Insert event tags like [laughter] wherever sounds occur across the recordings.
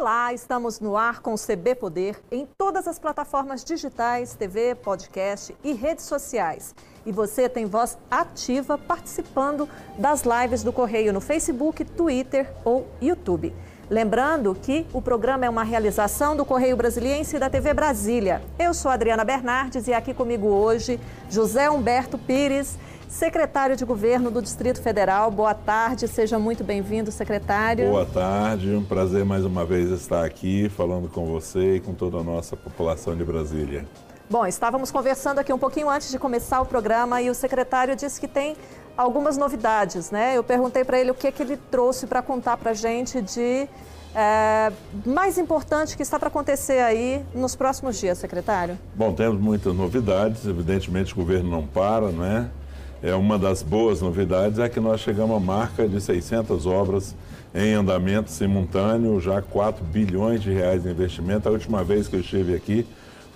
Olá, estamos no ar com o CB Poder em todas as plataformas digitais, TV, podcast e redes sociais. E você tem voz ativa participando das lives do Correio no Facebook, Twitter ou YouTube. Lembrando que o programa é uma realização do Correio Brasiliense e da TV Brasília. Eu sou Adriana Bernardes e aqui comigo hoje José Humberto Pires, secretário de Governo do Distrito Federal. Boa tarde, seja muito bem-vindo, secretário. Boa tarde, um prazer mais uma vez estar aqui falando com você e com toda a nossa população de Brasília. Bom, estávamos conversando aqui um pouquinho antes de começar o programa e o secretário disse que tem algumas novidades, né? Eu perguntei para ele o que, que ele trouxe para contar para a gente de é, mais importante que está para acontecer aí nos próximos dias, secretário. Bom, temos muitas novidades, evidentemente o governo não para, não é? Uma das boas novidades é que nós chegamos à marca de 600 obras em andamento simultâneo, já 4 bilhões de reais de investimento. A última vez que eu estive aqui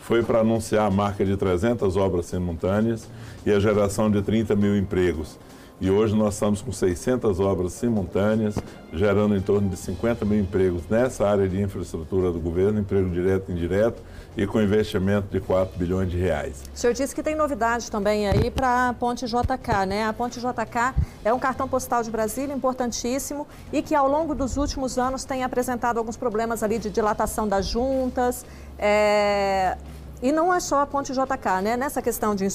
foi para anunciar a marca de 300 obras simultâneas e a geração de 30 mil empregos. E hoje nós estamos com 600 obras simultâneas, gerando em torno de 50 mil empregos nessa área de infraestrutura do governo, emprego direto e indireto, e com investimento de 4 bilhões de reais. O senhor disse que tem novidade também aí para a Ponte JK, né? A Ponte JK é um cartão postal de Brasília importantíssimo e que ao longo dos últimos anos tem apresentado alguns problemas ali de dilatação das juntas. É... E não é só a Ponte JK, né? Nessa questão de,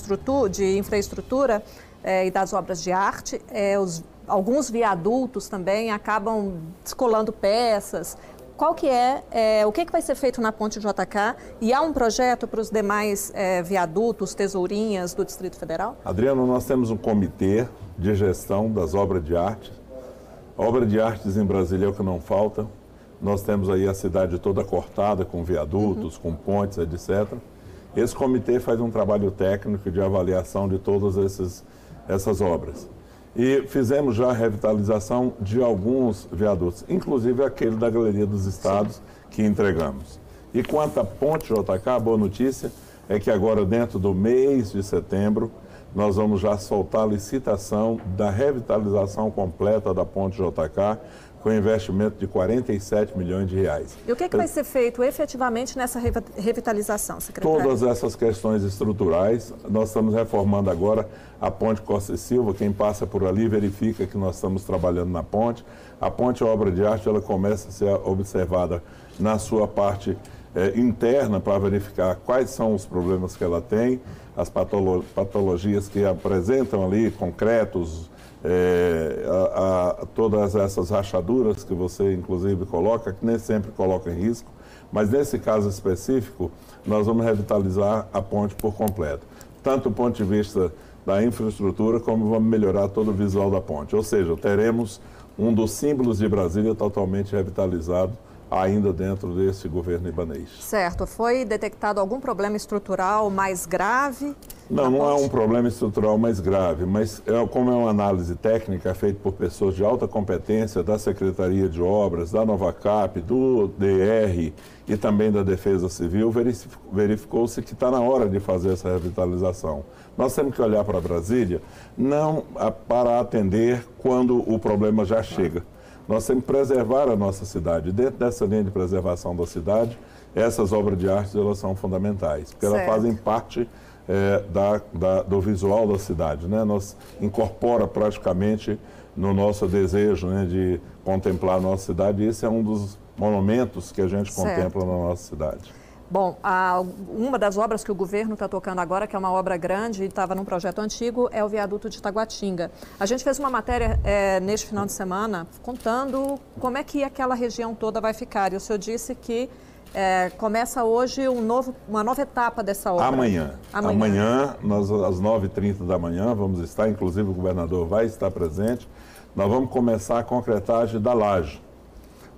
de infraestrutura, é, e das obras de arte. É, os, alguns viadutos também acabam descolando peças. Qual que é, é, o que, que vai ser feito na ponte JK e há um projeto para os demais é, viadutos, tesourinhas do Distrito Federal? Adriano, nós temos um comitê de gestão das obras de arte. obra de artes em Brasília é o que não falta. Nós temos aí a cidade toda cortada com viadutos, uhum. com pontes, etc. Esse comitê faz um trabalho técnico de avaliação de esses essas obras. E fizemos já a revitalização de alguns viadutos, inclusive aquele da Galeria dos Estados que entregamos. E quanto à Ponte JK, a boa notícia é que agora, dentro do mês de setembro, nós vamos já soltar a licitação da revitalização completa da Ponte JK, com investimento de 47 milhões de reais. E o que, é que vai ser feito efetivamente nessa revitalização, secretário? Todas essas questões estruturais. Nós estamos reformando agora a ponte Costa e Silva. Quem passa por ali verifica que nós estamos trabalhando na ponte. A ponte obra de arte ela começa a ser observada na sua parte eh, interna para verificar quais são os problemas que ela tem, as patolo patologias que apresentam ali, concretos, é, a, a, todas essas rachaduras que você inclusive coloca, que nem sempre coloca em risco, mas nesse caso específico, nós vamos revitalizar a ponte por completo, tanto do ponto de vista da infraestrutura, como vamos melhorar todo o visual da ponte. Ou seja, teremos um dos símbolos de Brasília totalmente revitalizado ainda dentro desse governo ibanês. Certo. Foi detectado algum problema estrutural mais grave? Não, não é um problema estrutural mais grave, mas é, como é uma análise técnica feita por pessoas de alta competência da Secretaria de Obras, da Novacap, do DR e também da Defesa Civil, verificou-se que está na hora de fazer essa revitalização. Nós temos que olhar para Brasília não para atender quando o problema já chega. Nós temos que preservar a nossa cidade. Dentro dessa linha de preservação da cidade, essas obras de arte elas são fundamentais, porque certo. elas fazem parte é, da, da, do visual da cidade. Né? Nós incorpora praticamente no nosso desejo né, de contemplar a nossa cidade, e esse é um dos monumentos que a gente certo. contempla na nossa cidade. Bom, a, uma das obras que o governo está tocando agora, que é uma obra grande e estava num projeto antigo, é o viaduto de Taguatinga. A gente fez uma matéria é, neste final de semana contando como é que aquela região toda vai ficar. E o senhor disse que é, começa hoje um novo, uma nova etapa dessa obra. Amanhã. Amanhã, Amanhã nós, às 9h30 da manhã, vamos estar, inclusive o governador vai estar presente, nós vamos começar a concretagem da laje.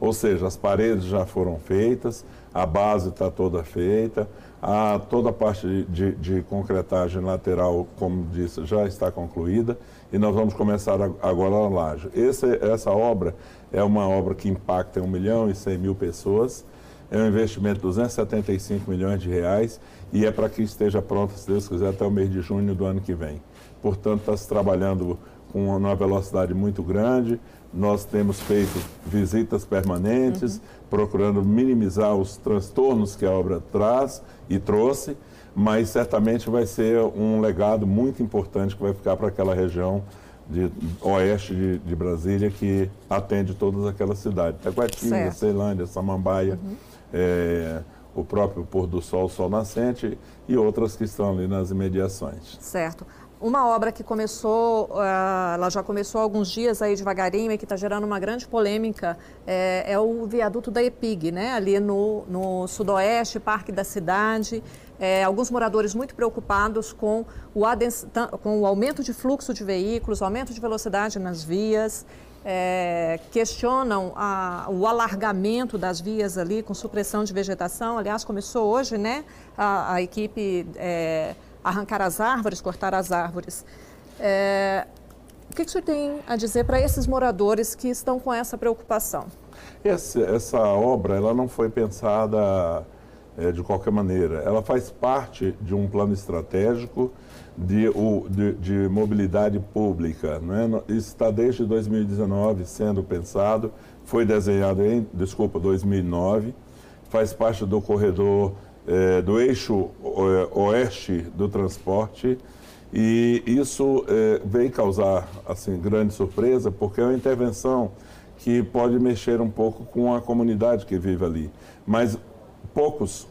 Ou seja, as paredes já foram feitas, a base está toda feita, a, toda a parte de, de, concretagem lateral, como disse, já está concluída e nós vamos começar agora a laje. Esse, essa obra é uma obra que impacta 1 milhão e 100 mil pessoas, é um investimento de 275 milhões de reais e é para que esteja pronta, se Deus quiser, até o mês de junho do ano que vem. Portanto, está se trabalhando com uma velocidade muito grande. Nós temos feito visitas permanentes, uhum. procurando minimizar os transtornos que a obra traz e trouxe, mas certamente vai ser um legado muito importante que vai ficar para aquela região de oeste de, de, Brasília que atende todas aquelas cidades. Taguatinga, Ceilândia, Samambaia, uhum. é, o próprio Pôr do Sol, Sol Nascente e outras que estão ali nas imediações. Certo. Uma obra que começou, uh, ela já começou há alguns dias aí devagarinho e que está gerando uma grande polêmica, é, é, o viaduto da EPIG, né? ali no, no sudoeste, Parque da Cidade. É, alguns moradores muito preocupados com o, com o aumento de fluxo de veículos, aumento de velocidade nas vias. É, questionam a, o alargamento das vias ali com supressão de vegetação. Aliás, começou hoje, né? A, a equipe é, arrancar as árvores, cortar as árvores. É, o que, que o senhor tem a dizer para esses moradores que estão com essa preocupação? Essa obra ela não foi pensada é, de qualquer maneira. Ela faz parte de um plano estratégico de, o, de, de mobilidade pública. Né? Está desde 2019 sendo pensado, foi desenhado em, desculpa, 2009, faz parte do corredor é, do eixo é, oeste do transporte. E isso é, veio causar assim grande surpresa porque é uma intervenção que pode mexer um pouco com a comunidade que vive ali, mas poucos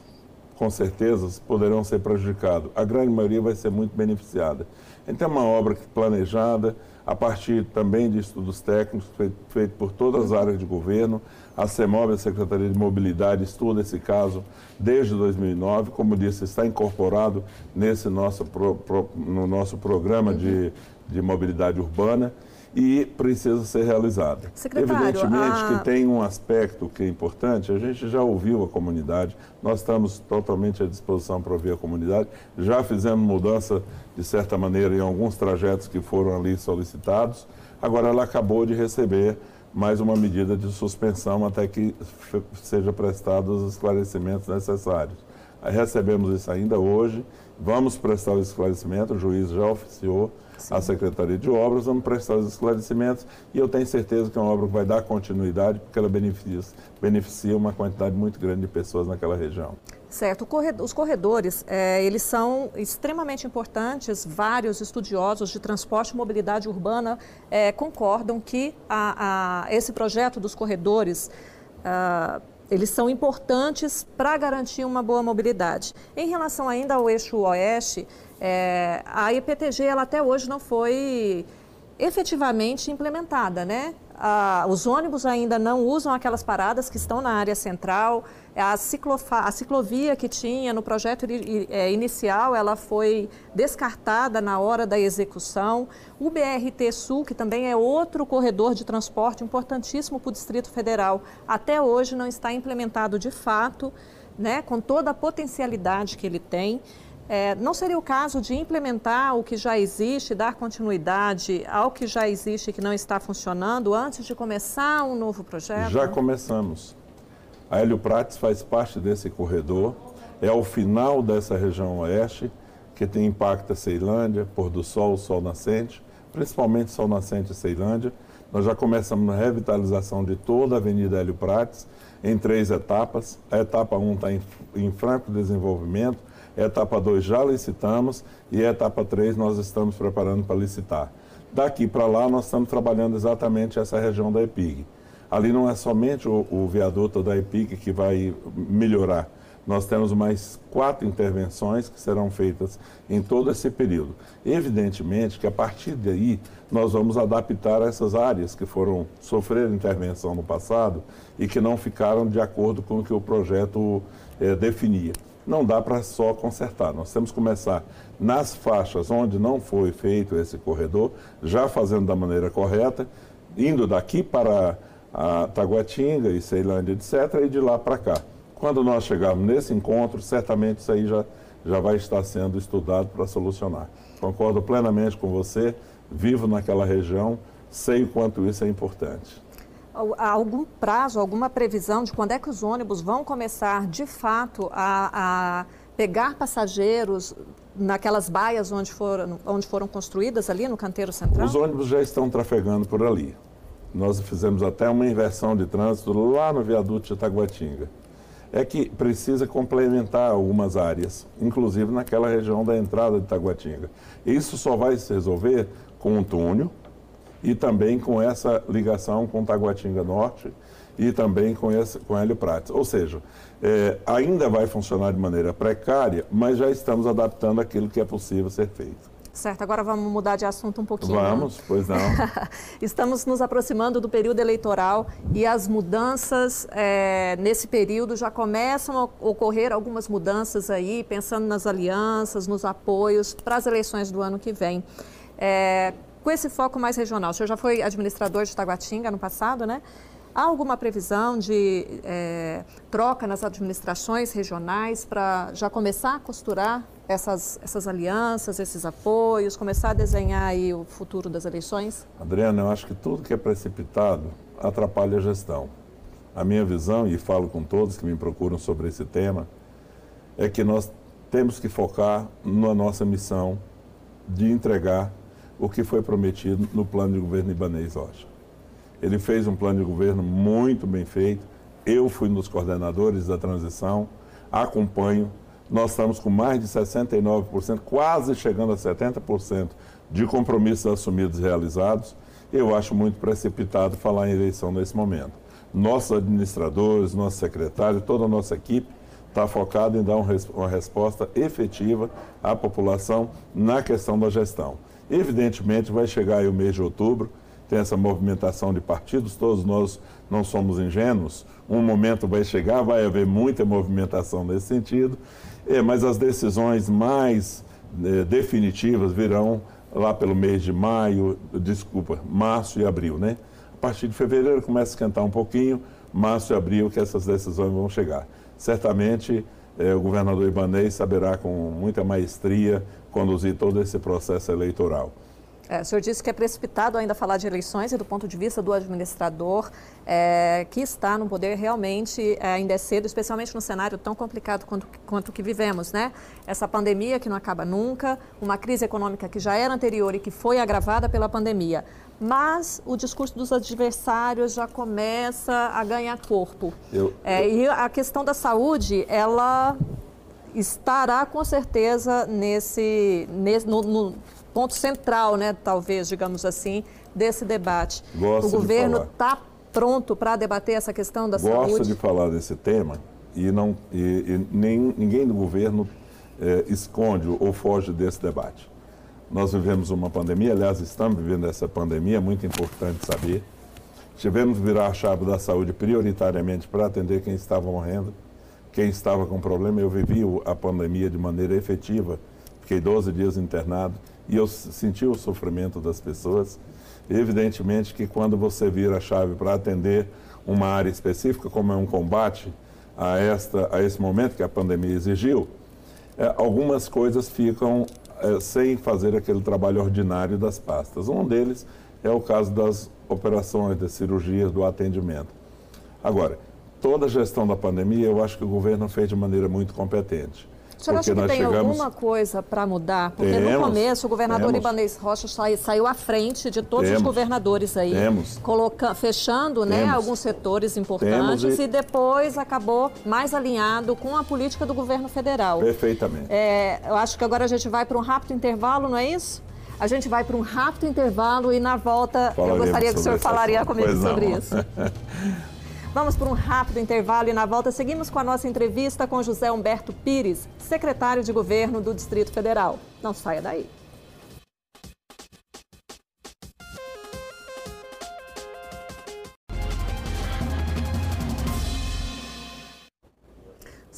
com certeza poderão ser prejudicados. A grande maioria vai ser muito beneficiada. Então é uma obra planejada a partir também de estudos técnicos feito por todas as áreas de governo. A CEMOB, a Secretaria de Mobilidade, estuda esse caso desde 2009. Como disse, está incorporado nesse nosso, pro, pro, no nosso programa de, de mobilidade urbana e precisa ser realizada. Secretário, Evidentemente a... que tem um aspecto que é importante, a gente já ouviu a comunidade, nós estamos totalmente à disposição para ouvir a comunidade, já fizemos mudança, de certa maneira, em alguns trajetos que foram ali solicitados, agora ela acabou de receber mais uma medida de suspensão até que seja prestados os esclarecimentos necessários. Recebemos isso ainda hoje, vamos prestar o esclarecimento, o juiz já oficiou, Sim. a Secretaria de Obras, vamos prestar os esclarecimentos e eu tenho certeza que é uma obra que vai dar continuidade porque ela beneficia, beneficia uma quantidade muito grande de pessoas naquela região. Certo. Os corredores, é, eles são extremamente importantes. Vários estudiosos de transporte e mobilidade urbana é, concordam que a, a, esse projeto dos corredores a, eles são importantes para garantir uma boa mobilidade. Em relação ainda ao eixo oeste, é, a IPTG ela até hoje não foi efetivamente implementada, né? Ah, os ônibus ainda não usam aquelas paradas que estão na área central. A, a ciclovia que tinha no projeto é, inicial, ela foi descartada na hora da execução. O BRT Sul, que também é outro corredor de transporte importantíssimo para o Distrito Federal, até hoje não está implementado de fato, né, com toda a potencialidade que ele tem. É, não seria o caso de implementar o que já existe, dar continuidade ao que já existe e que não está funcionando antes de começar um novo projeto? Já começamos. A Hélio Prates faz parte desse corredor, é o final dessa região oeste, que tem impacto a Ceilândia, Pôr do Sol, Sol Nascente, principalmente Sol Nascente e Ceilândia. Nós já começamos a revitalização de toda a Avenida Hélio Prates, em três etapas. A etapa 1 um está em, em franco desenvolvimento, a etapa 2 já licitamos e a etapa 3 nós estamos preparando para licitar. Daqui para lá nós estamos trabalhando exatamente essa região da EPIG. Ali não é somente o, o viaduto da EPIG que vai melhorar. Nós temos mais quatro intervenções que serão feitas em todo esse período. Evidentemente que a partir daí nós vamos adaptar essas áreas que foram sofrer intervenção no passado e que não ficaram de acordo com o que o projeto eh, definia não dá para só consertar. Nós temos que começar nas faixas onde não foi feito esse corredor, já fazendo da maneira correta, indo daqui para a Taguatinga e Ceilândia, etc., e de lá para cá. Quando nós chegarmos nesse encontro, certamente isso aí já, já vai estar sendo estudado para solucionar. Concordo plenamente com você, vivo naquela região, sei o quanto isso é importante algum prazo, alguma previsão de quando é que os ônibus vão começar de fato a, a pegar passageiros naquelas baias onde foram, onde foram construídas ali no canteiro central? Os ônibus já estão trafegando por ali. Nós fizemos até uma inversão de trânsito lá no viaduto de Itaguatinga. É que precisa complementar algumas áreas, inclusive naquela região da entrada de Itaguatinga. Isso só vai se resolver com um túnel e também com essa ligação com Taguatinga Norte e também com, esse, com Hélio Prates. Ou seja, é, ainda vai funcionar de maneira precária, mas já estamos adaptando aquilo que é possível ser feito. Certo, agora vamos mudar de assunto um pouquinho. Vamos, né? pois não. [laughs] Estamos nos aproximando do período eleitoral e as mudanças é, nesse período já começam a ocorrer algumas mudanças aí, pensando nas alianças, nos apoios para as eleições do ano que vem. É, com esse foco mais regional, o senhor já foi administrador de Taguatinga no passado, né? Há alguma previsão de é, troca nas administrações regionais para já começar a costurar essas, essas alianças, esses apoios, começar a desenhar aí o futuro das eleições? Adriana, eu acho que tudo que é precipitado atrapalha a gestão. A minha visão, e falo com todos que me procuram sobre esse tema, é que nós temos que focar na nossa missão de entregar o que foi prometido no plano de governo Ibanez Rocha. Ele fez um plano de governo muito bem feito. Eu fui um dos coordenadores da transição, acompanho. Nós estamos com mais de 69%, quase chegando a 70% de compromissos assumidos e realizados. Eu acho muito precipitado falar em eleição nesse momento. Nossos administradores, nosso secretário, toda a nossa equipe está focada em dar uma resposta efetiva à população na questão da gestão. Evidentemente, vai chegar aí o mês de outubro, tem essa movimentação de partidos, todos nós não somos ingênuos. Um momento vai chegar, vai haver muita movimentação nesse sentido, é, mas as decisões mais é, definitivas virão lá pelo mês de maio, desculpa, março e abril, né? A partir de fevereiro começa a esquentar um pouquinho, março e abril que essas decisões vão chegar. Certamente é, o governador Ibanez saberá com muita maestria conduzir todo esse processo eleitoral. É, o senhor disse que é precipitado ainda falar de eleições e do ponto de vista do administrador é, que está no poder realmente é, ainda é cedo, especialmente no cenário tão complicado quanto, quanto o que vivemos, né? Essa pandemia que não acaba nunca, uma crise econômica que já era anterior e que foi agravada pela pandemia. Mas o discurso dos adversários já começa a ganhar corpo. Eu, é, eu... E a questão da saúde, ela estará com certeza nesse, nesse no, no ponto central, né, talvez, digamos assim, desse debate. Gosto o governo está pronto para debater essa questão da Gosto saúde? Gosto de falar desse tema e, não, e, e nem, ninguém do governo é, esconde ou foge desse debate. Nós vivemos uma pandemia, aliás, estamos vivendo essa pandemia, é muito importante saber. Tivemos que virar a chave da saúde prioritariamente para atender quem estava morrendo, quem estava com problema. Eu vivi a pandemia de maneira efetiva, fiquei 12 dias internado e eu senti o sofrimento das pessoas. Evidentemente que quando você vira a chave para atender uma área específica, como é um combate a, esta, a esse momento que a pandemia exigiu, é, algumas coisas ficam é, sem fazer aquele trabalho ordinário das pastas. Um deles é o caso das operações, das cirurgias, do atendimento. Agora, toda a gestão da pandemia, eu acho que o governo fez de maneira muito competente. O senhor acha que tem chegamos... alguma coisa para mudar? Porque temos, no começo o governador temos. Ibanez Rocha saiu à frente de todos temos, os governadores aí, coloca, fechando né, alguns setores importantes e... e... depois acabou mais alinhado com a política do governo federal. Perfeitamente. É, eu acho que agora a gente vai para um rápido intervalo, não é isso? A gente vai para um rápido intervalo e na volta Falaremos eu gostaria que o senhor falaria [laughs] comigo sobre isso. [laughs] Vamos por um rápido intervalo e na volta seguimos com a nossa entrevista com José Humberto Pires, secretário de governo do Distrito Federal. Não saia daí.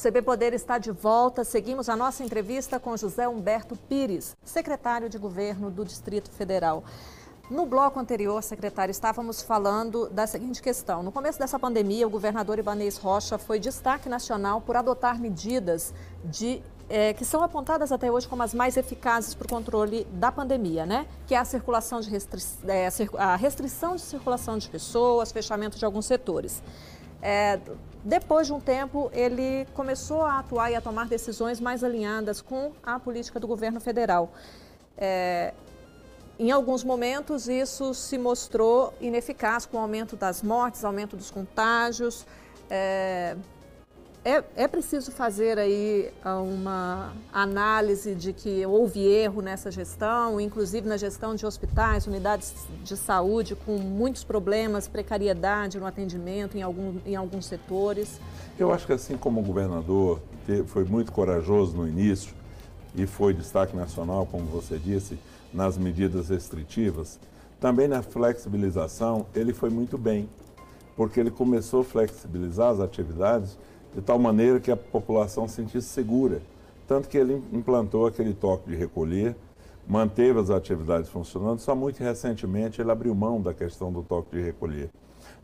CB Poder está de volta. Seguimos a nossa entrevista com José Humberto Pires, secretário de Governo do Distrito Federal. No bloco anterior, secretário, estávamos falando da seguinte questão. No começo dessa pandemia, o governador Ibanez Rocha foi destaque nacional por adotar medidas de é, que são apontadas até hoje como as mais eficazes para o controle da pandemia, né? Que é a circulação de restri é, a restrição de circulação de pessoas, fechamento de alguns setores. É, depois de um tempo, ele começou a atuar e a tomar decisões mais alinhadas com a política do governo federal. Em alguns momentos, isso se mostrou ineficaz com o aumento das mortes, aumento dos contágios. É, é, é, preciso fazer aí uma análise de que houve erro nessa gestão, inclusive na gestão de hospitais, unidades de saúde com muitos problemas, precariedade no atendimento em, algum, em alguns setores. Eu acho que assim como o governador foi muito corajoso no início e foi destaque nacional, como você disse, nas medidas restritivas, também na flexibilização ele foi muito bem, porque ele começou a flexibilizar as atividades de tal maneira que a população se sentisse segura. Tanto que ele implantou aquele toque de recolher, manteve as atividades funcionando, só muito recentemente ele abriu mão da questão do toque de recolher.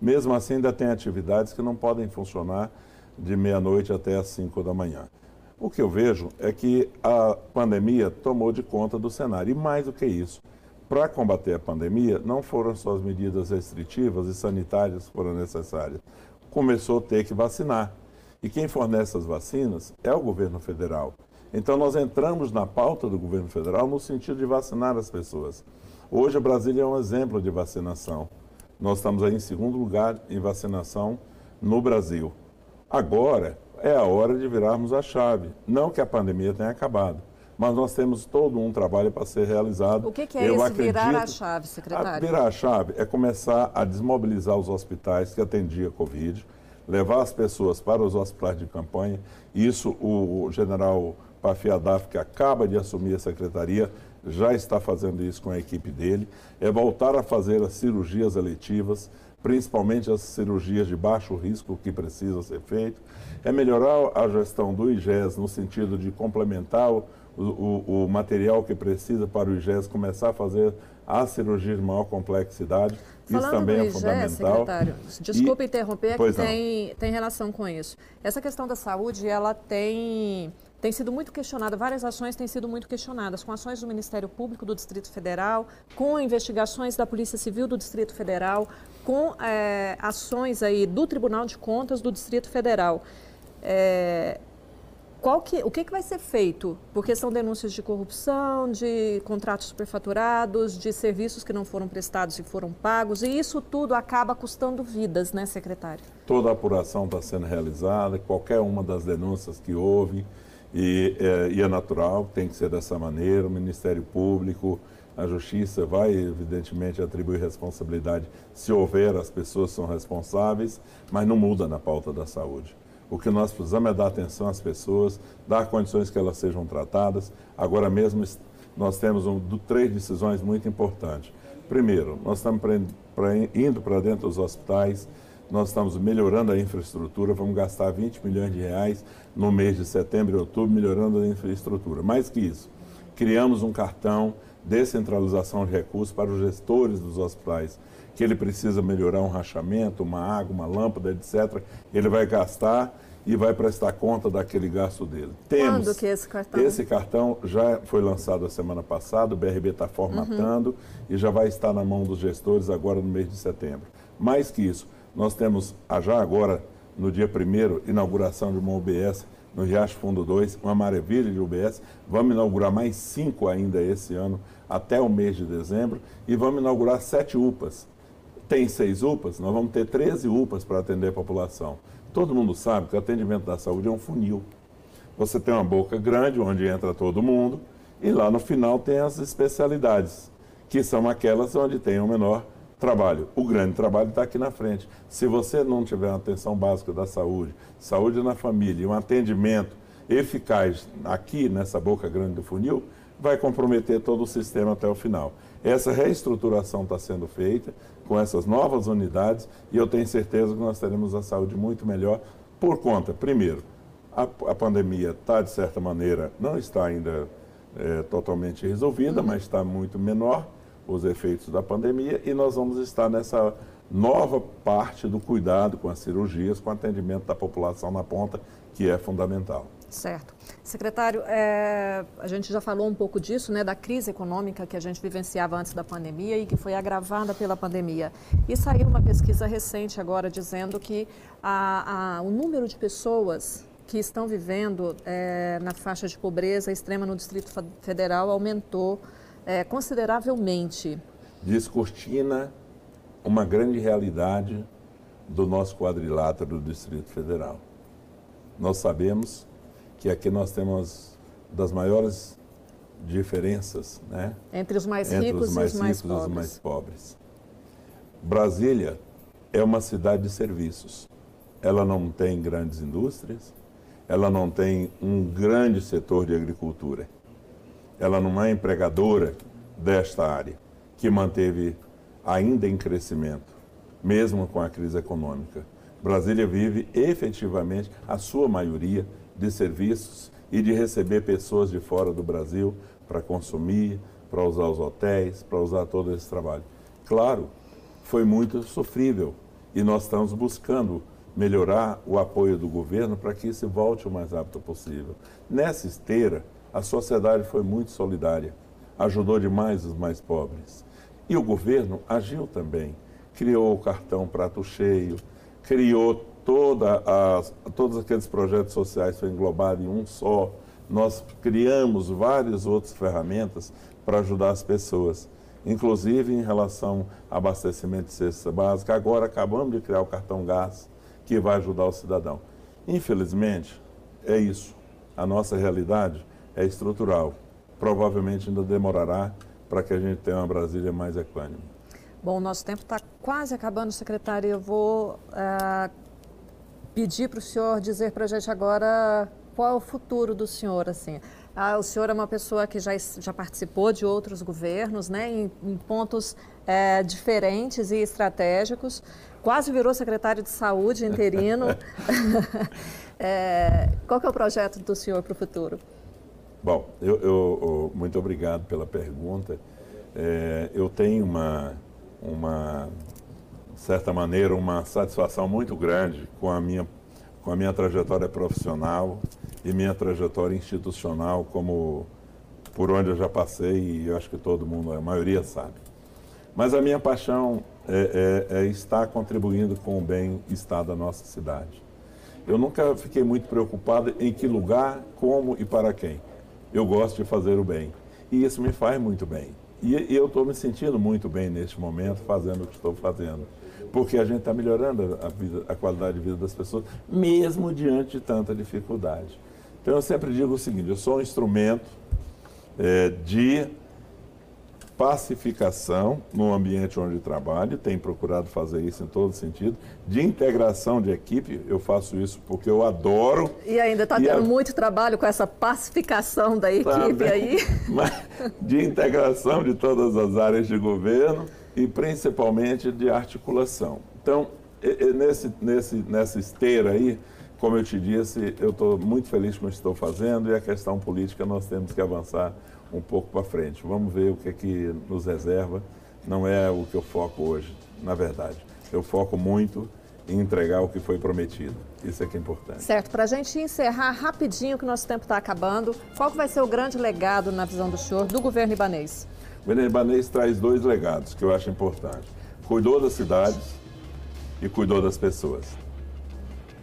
Mesmo assim, ainda tem atividades que não podem funcionar de meia-noite até as 5 da manhã. O que eu vejo é que a pandemia tomou de conta do cenário. E mais do que isso, para combater a pandemia, não foram só as medidas restritivas e sanitárias que foram necessárias. Começou a ter que vacinar. E quem fornece as vacinas é o governo federal. Então nós entramos na pauta do governo federal no sentido de vacinar as pessoas. Hoje a Brasília é um exemplo de vacinação. Nós estamos aí em segundo lugar em vacinação no Brasil. Agora é a hora de virarmos a chave. Não que a pandemia tenha acabado, mas nós temos todo um trabalho para ser realizado. O que, que é Eu esse acredito, virar a chave, secretário? A virar a chave é começar a desmobilizar os hospitais que atendiam a Covid, levar as pessoas para os hospitais de campanha. Isso o, o general Pafiadaf, que acaba de assumir a secretaria, já está fazendo isso com a equipe dele. É voltar a fazer as cirurgias eletivas, principalmente as cirurgias de baixo risco que precisam ser feitas. É melhorar a gestão do IGES no sentido de complementar o, o, o material que precisa para o IGES começar a fazer a cirurgia de maior complexidade. Falando isso também do é IGE, fundamental. Secretário, desculpe e, interromper, que tem, tem relação com isso. Essa questão da saúde, ela tem, tem sido muito questionada, várias ações têm sido muito questionadas, com ações do Ministério Público do Distrito Federal, com investigações da Polícia Civil do Distrito Federal, com é, ações aí do Tribunal de Contas do Distrito Federal. É, qual que, o que, que vai ser feito? Porque são denúncias de corrupção, de contratos superfaturados, de serviços que não foram prestados e foram pagos, e isso tudo acaba custando vidas, né, secretário? Toda a apuração está sendo realizada, qualquer uma das denúncias que houve, e é, e é natural, tem que ser dessa maneira, o Ministério Público, a Justiça vai, evidentemente, atribuir responsabilidade se houver, as pessoas são responsáveis, mas não muda na pauta da saúde. O que nós precisamos é dar atenção às pessoas, dar condições que elas sejam tratadas. Agora mesmo, nós temos um, três decisões muito importantes. Primeiro, nós estamos indo para dentro dos hospitais, nós estamos melhorando a infraestrutura, vamos gastar 20 milhões de reais no mês de setembro e outubro melhorando a infraestrutura. Mais que isso, criamos um cartão descentralização de recursos para os gestores dos hospitais que ele precisa melhorar um rachamento, uma água, uma lâmpada, etc., ele vai gastar e vai prestar conta daquele gasto dele. Temos, Quando que esse cartão? Esse cartão já foi lançado a semana passada, o BRB está formatando uhum. e já vai estar na mão dos gestores agora no mês de setembro. Mais que isso, nós temos já agora, no dia 1 inauguração de uma UBS no Riacho Fundo 2, uma maravilha de UBS. Vamos inaugurar mais cinco ainda esse ano, até o mês de dezembro, e vamos inaugurar sete UPAs tem seis UPAs, nós vamos ter 13 UPAs para atender a população. Todo mundo sabe que o atendimento da saúde é um funil. Você tem uma boca grande onde entra todo mundo e lá no final tem as especialidades, que são aquelas onde tem o menor trabalho. O grande trabalho está aqui na frente. Se você não tiver uma atenção básica da saúde, saúde na família e um atendimento eficaz aqui nessa boca grande do funil, vai comprometer todo o sistema até o final. Essa reestruturação está sendo feita com essas novas unidades e eu tenho certeza que nós teremos a saúde muito melhor por conta, primeiro, a, a pandemia está, de certa maneira, não está ainda é, totalmente resolvida, uhum. mas está muito menor os efeitos da pandemia e nós vamos estar nessa nova parte do cuidado com as cirurgias, com o atendimento da população na ponta, que é fundamental. Certo. Secretário, é, a gente já falou um pouco disso, né, da crise econômica que a gente vivenciava antes da pandemia e que foi agravada pela pandemia. E saiu uma pesquisa recente agora dizendo que a, a, o número de pessoas que estão vivendo é, na faixa de pobreza extrema no Distrito Federal aumentou é, consideravelmente. Descortina uma grande realidade do nosso quadrilátero do Distrito Federal. Nós sabemos que aqui nós temos das maiores diferenças, né? Entre os mais Entre ricos os mais e os mais, pobres. os mais pobres. Brasília é uma cidade de serviços. Ela não tem grandes indústrias, ela não tem um grande setor de agricultura. Ela não é empregadora desta área, que manteve ainda em crescimento, mesmo com a crise econômica. Brasília vive efetivamente, a sua maioria, de serviços e de receber pessoas de fora do Brasil para consumir, para usar os hotéis, para usar todo esse trabalho. Claro, foi muito sofrível e nós estamos buscando melhorar o apoio do governo para que isso volte o mais rápido possível. Nessa esteira, a sociedade foi muito solidária, ajudou demais os mais pobres. E o governo agiu também, criou o cartão prato cheio, criou toda todos aqueles projetos sociais foi englobado em um só. Nós criamos várias outras ferramentas para ajudar as pessoas, inclusive em relação ao abastecimento de cesta básica. Agora acabamos de criar o cartão gás, que vai ajudar o cidadão. Infelizmente, é isso. A nossa realidade é estrutural. Provavelmente ainda demorará para que a gente tenha uma Brasília mais equânime. Bom, nosso tempo está quase acabando, secretário. Eu vou uh, pedir para o senhor dizer para a gente agora qual é o futuro do senhor, assim. Ah, o senhor é uma pessoa que já, já participou de outros governos, né, em, em pontos é, diferentes e estratégicos. Quase virou secretário de saúde interino. é, [laughs] [laughs] qual é o projeto do senhor para o futuro? Bom, eu, eu, muito obrigado pela pergunta. É, eu tenho uma, uma certa maneira, uma satisfação muito grande com a minha, com a minha trajetória profissional e minha trajetória institucional, como por onde eu já passei e eu acho que todo mundo, a maioria sabe. Mas a minha paixão é, é, é estar contribuindo com o bem-estar da nossa cidade. Eu nunca fiquei muito preocupado em que lugar, como e para quem. Eu gosto de fazer o bem. E isso me faz muito bem. E, e eu estou me sentindo muito bem neste momento fazendo o que estou fazendo porque a gente está melhorando a, vida, a qualidade de vida das pessoas, mesmo diante de tanta dificuldade. Então eu sempre digo o seguinte: eu sou um instrumento é, de pacificação no ambiente onde trabalho, tenho procurado fazer isso em todo sentido, de integração de equipe, eu faço isso porque eu adoro. E ainda está tendo a... muito trabalho com essa pacificação da equipe Também, aí. [laughs] de integração de todas as áreas de governo e principalmente de articulação. Então, nesse, nesse, nessa esteira aí, como eu te disse, eu estou muito feliz com o que estou fazendo e a questão política nós temos que avançar um pouco para frente. Vamos ver o que é que nos reserva. Não é o que eu foco hoje, na verdade. Eu foco muito em entregar o que foi prometido. Isso é que é importante. Certo. Para a gente encerrar rapidinho, que o nosso tempo está acabando, qual vai ser o grande legado, na visão do senhor, do governo libanês? O governo libanês traz dois legados que eu acho importantes. Cuidou das cidades e cuidou das pessoas.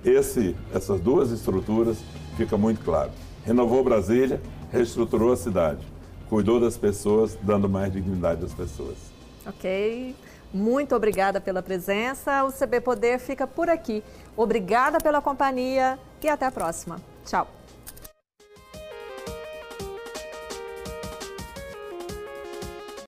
Esse, essas duas estruturas fica muito claro. Renovou Brasília, reestruturou a cidade cuidou das pessoas, dando mais dignidade às pessoas. Ok. Muito obrigada pela presença. O CB Poder fica por aqui. Obrigada pela companhia e até a próxima. Tchau.